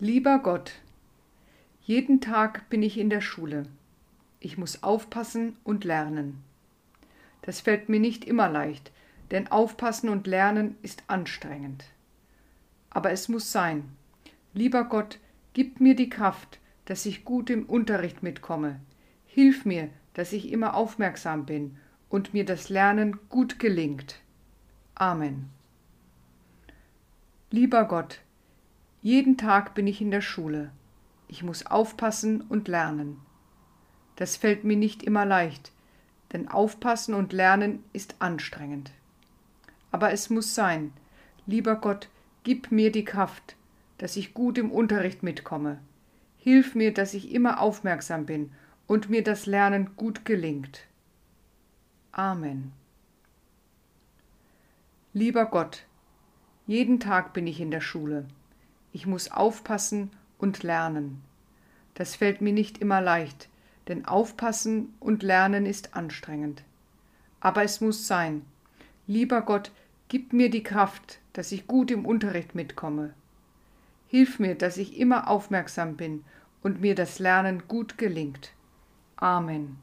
Lieber Gott, jeden Tag bin ich in der Schule. Ich muss aufpassen und lernen. Das fällt mir nicht immer leicht, denn aufpassen und lernen ist anstrengend. Aber es muss sein. Lieber Gott, gib mir die Kraft, dass ich gut im Unterricht mitkomme. Hilf mir, dass ich immer aufmerksam bin und mir das Lernen gut gelingt. Amen. Lieber Gott, jeden Tag bin ich in der Schule. Ich muss aufpassen und lernen. Das fällt mir nicht immer leicht, denn aufpassen und lernen ist anstrengend. Aber es muss sein. Lieber Gott, gib mir die Kraft, dass ich gut im Unterricht mitkomme. Hilf mir, dass ich immer aufmerksam bin und mir das Lernen gut gelingt. Amen. Lieber Gott, jeden Tag bin ich in der Schule. Ich muss aufpassen und lernen. Das fällt mir nicht immer leicht, denn aufpassen und lernen ist anstrengend. Aber es muss sein. Lieber Gott, gib mir die Kraft, dass ich gut im Unterricht mitkomme. Hilf mir, dass ich immer aufmerksam bin und mir das Lernen gut gelingt. Amen.